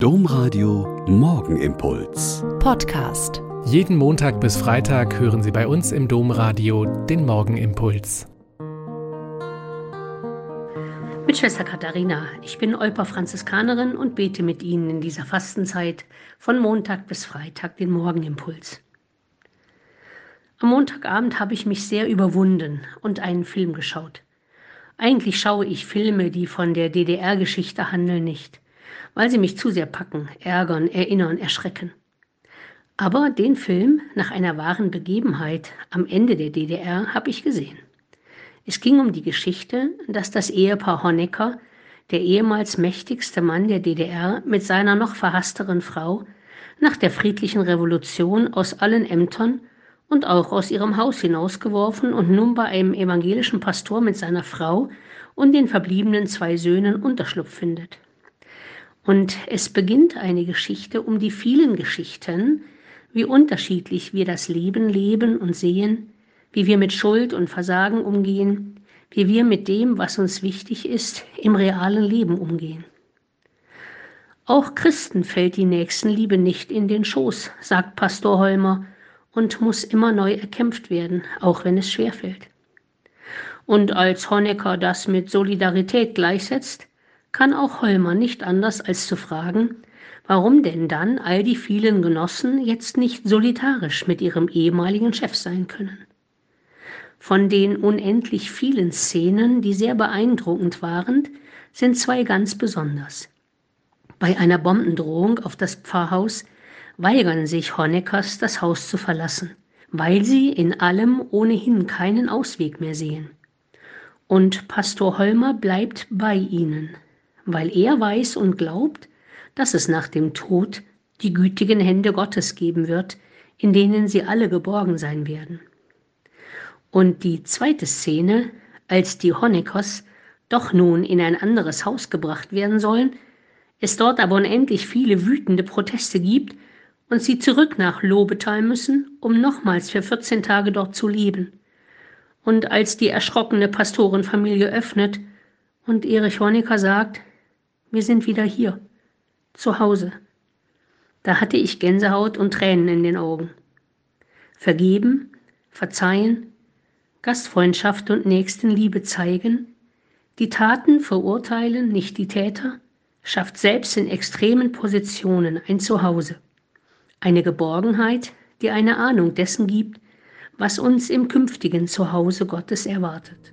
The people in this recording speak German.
Domradio Morgenimpuls. Podcast. Jeden Montag bis Freitag hören Sie bei uns im Domradio den Morgenimpuls. Mit Schwester Katharina. Ich bin Olper Franziskanerin und bete mit Ihnen in dieser Fastenzeit von Montag bis Freitag den Morgenimpuls. Am Montagabend habe ich mich sehr überwunden und einen Film geschaut. Eigentlich schaue ich Filme, die von der DDR-Geschichte handeln, nicht weil sie mich zu sehr packen, ärgern, erinnern, erschrecken. Aber den Film nach einer wahren Begebenheit am Ende der DDR habe ich gesehen. Es ging um die Geschichte, dass das Ehepaar Honecker, der ehemals mächtigste Mann der DDR, mit seiner noch verhassteren Frau nach der friedlichen Revolution aus allen Ämtern und auch aus ihrem Haus hinausgeworfen und nun bei einem evangelischen Pastor mit seiner Frau und den verbliebenen zwei Söhnen Unterschlupf findet. Und es beginnt eine Geschichte um die vielen Geschichten, wie unterschiedlich wir das Leben leben und sehen, wie wir mit Schuld und Versagen umgehen, wie wir mit dem, was uns wichtig ist, im realen Leben umgehen. Auch Christen fällt die Nächstenliebe nicht in den Schoß, sagt Pastor Holmer, und muss immer neu erkämpft werden, auch wenn es schwerfällt. Und als Honecker das mit Solidarität gleichsetzt, kann auch Holmer nicht anders als zu fragen, warum denn dann all die vielen Genossen jetzt nicht solidarisch mit ihrem ehemaligen Chef sein können. Von den unendlich vielen Szenen, die sehr beeindruckend waren, sind zwei ganz besonders. Bei einer Bombendrohung auf das Pfarrhaus weigern sich Honeckers, das Haus zu verlassen, weil sie in allem ohnehin keinen Ausweg mehr sehen. Und Pastor Holmer bleibt bei ihnen, weil er weiß und glaubt, dass es nach dem Tod die gütigen Hände Gottes geben wird, in denen sie alle geborgen sein werden. Und die zweite Szene, als die Honeckers doch nun in ein anderes Haus gebracht werden sollen, es dort aber unendlich viele wütende Proteste gibt und sie zurück nach Lobetal müssen, um nochmals für 14 Tage dort zu leben. Und als die erschrockene Pastorenfamilie öffnet und Erich Honecker sagt, wir sind wieder hier, zu Hause. Da hatte ich Gänsehaut und Tränen in den Augen. Vergeben, verzeihen, Gastfreundschaft und Nächstenliebe zeigen, die Taten verurteilen, nicht die Täter, schafft selbst in extremen Positionen ein Zuhause. Eine Geborgenheit, die eine Ahnung dessen gibt, was uns im künftigen Zuhause Gottes erwartet.